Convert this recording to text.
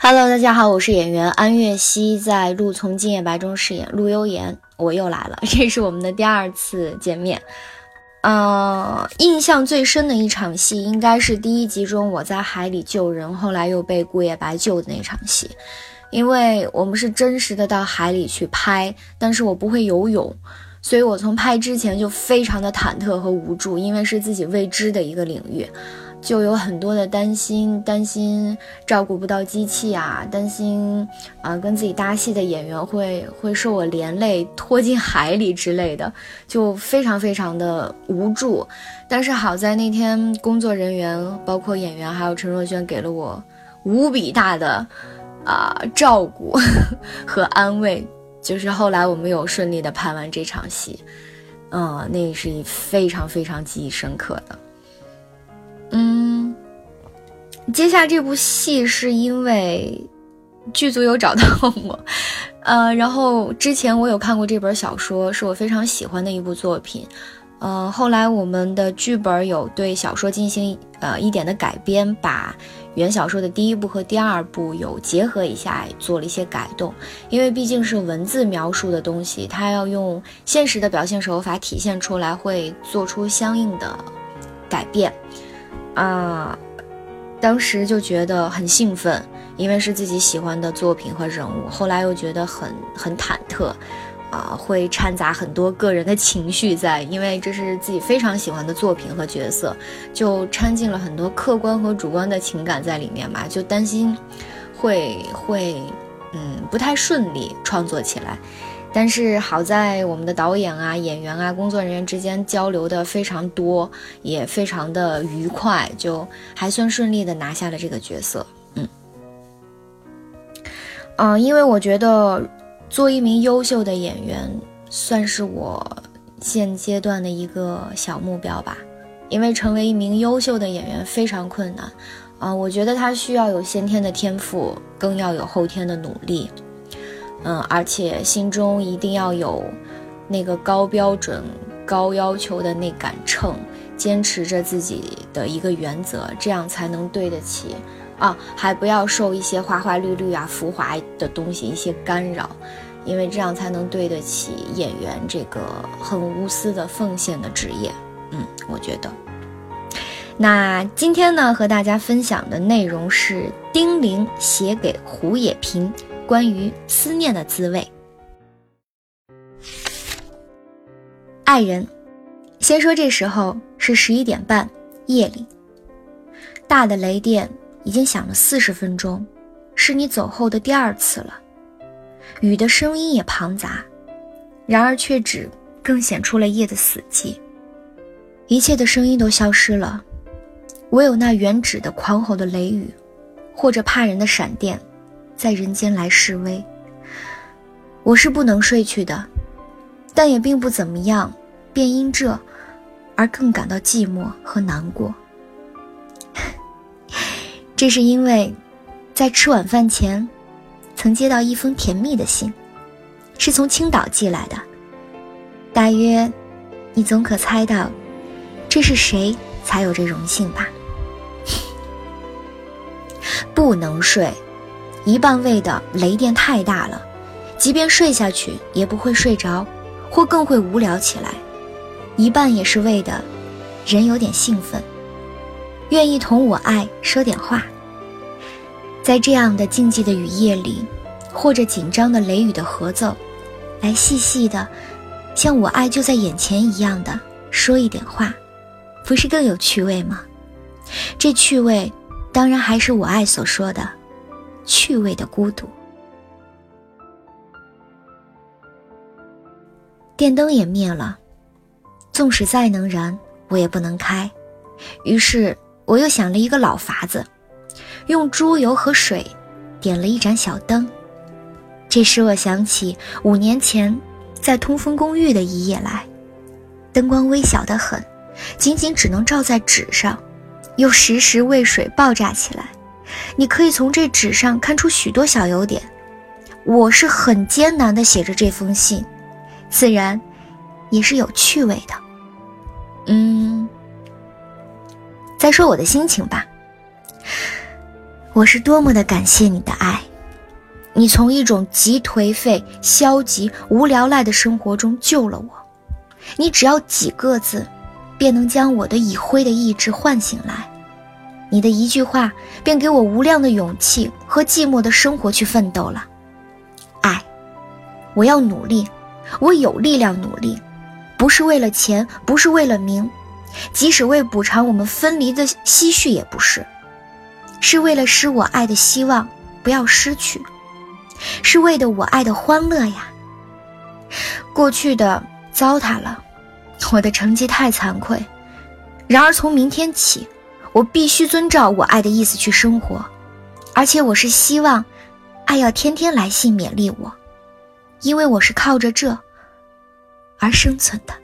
Hello，大家好，我是演员安月熙，在《陆从今夜白》中饰演陆悠言，我又来了，这是我们的第二次见面。呃，印象最深的一场戏，应该是第一集中我在海里救人，后来又被顾夜白救的那场戏，因为我们是真实的到海里去拍，但是我不会游泳，所以我从拍之前就非常的忐忑和无助，因为是自己未知的一个领域。就有很多的担心，担心照顾不到机器啊，担心啊跟自己搭戏的演员会会受我连累拖进海里之类的，就非常非常的无助。但是好在那天工作人员，包括演员还有陈若萱给了我无比大的啊照顾 和安慰，就是后来我们有顺利的拍完这场戏，嗯，那是非常非常记忆深刻的。接下这部戏是因为剧组有找到我，呃，然后之前我有看过这本小说，是我非常喜欢的一部作品，呃，后来我们的剧本有对小说进行呃一点的改编，把原小说的第一部和第二部有结合一下，做了一些改动，因为毕竟是文字描述的东西，它要用现实的表现手法体现出来，会做出相应的改变。啊，当时就觉得很兴奋，因为是自己喜欢的作品和人物。后来又觉得很很忐忑，啊，会掺杂很多个人的情绪在，因为这是自己非常喜欢的作品和角色，就掺进了很多客观和主观的情感在里面嘛，就担心会会嗯不太顺利创作起来。但是好在我们的导演啊、演员啊、工作人员之间交流的非常多，也非常的愉快，就还算顺利的拿下了这个角色。嗯，嗯，因为我觉得做一名优秀的演员，算是我现阶段的一个小目标吧。因为成为一名优秀的演员非常困难，啊，我觉得他需要有先天的天赋，更要有后天的努力。嗯，而且心中一定要有那个高标准、高要求的那杆秤，坚持着自己的一个原则，这样才能对得起啊！还不要受一些花花绿绿啊、浮华的东西一些干扰，因为这样才能对得起演员这个很无私的奉献的职业。嗯，我觉得。那今天呢，和大家分享的内容是丁玲写给胡也平。关于思念的滋味，爱人，先说这时候是十一点半，夜里，大的雷电已经响了四十分钟，是你走后的第二次了。雨的声音也庞杂，然而却只更显出了夜的死寂。一切的声音都消失了，唯有那原指的狂吼的雷雨，或者怕人的闪电。在人间来示威，我是不能睡去的，但也并不怎么样，便因这而更感到寂寞和难过。这是因为，在吃晚饭前，曾接到一封甜蜜的信，是从青岛寄来的。大约，你总可猜到，这是谁才有这荣幸吧？不能睡。一半为的雷电太大了，即便睡下去也不会睡着，或更会无聊起来；一半也是为的，人有点兴奋，愿意同我爱说点话。在这样的静寂的雨夜里，或者紧张的雷雨的合奏，来细细的，像我爱就在眼前一样的说一点话，不是更有趣味吗？这趣味，当然还是我爱所说的。趣味的孤独，电灯也灭了，纵使再能燃，我也不能开。于是我又想了一个老法子，用猪油和水点了一盏小灯。这使我想起五年前在通风公寓的一夜来，灯光微小的很，仅仅只能照在纸上，又时时为水爆炸起来。你可以从这纸上看出许多小优点。我是很艰难地写着这封信，自然也是有趣味的。嗯，再说我的心情吧。我是多么的感谢你的爱，你从一种极颓废、消极、无聊赖的生活中救了我。你只要几个字，便能将我的已灰的意志唤醒来。你的一句话，便给我无量的勇气和寂寞的生活去奋斗了。爱，我要努力，我有力量努力，不是为了钱，不是为了名，即使为补偿我们分离的唏嘘也不是，是为了使我爱的希望不要失去，是为的我爱的欢乐呀。过去的糟蹋了，我的成绩太惭愧。然而从明天起。我必须遵照我爱的意思去生活，而且我是希望，爱要天天来信勉励我，因为我是靠着这而生存的。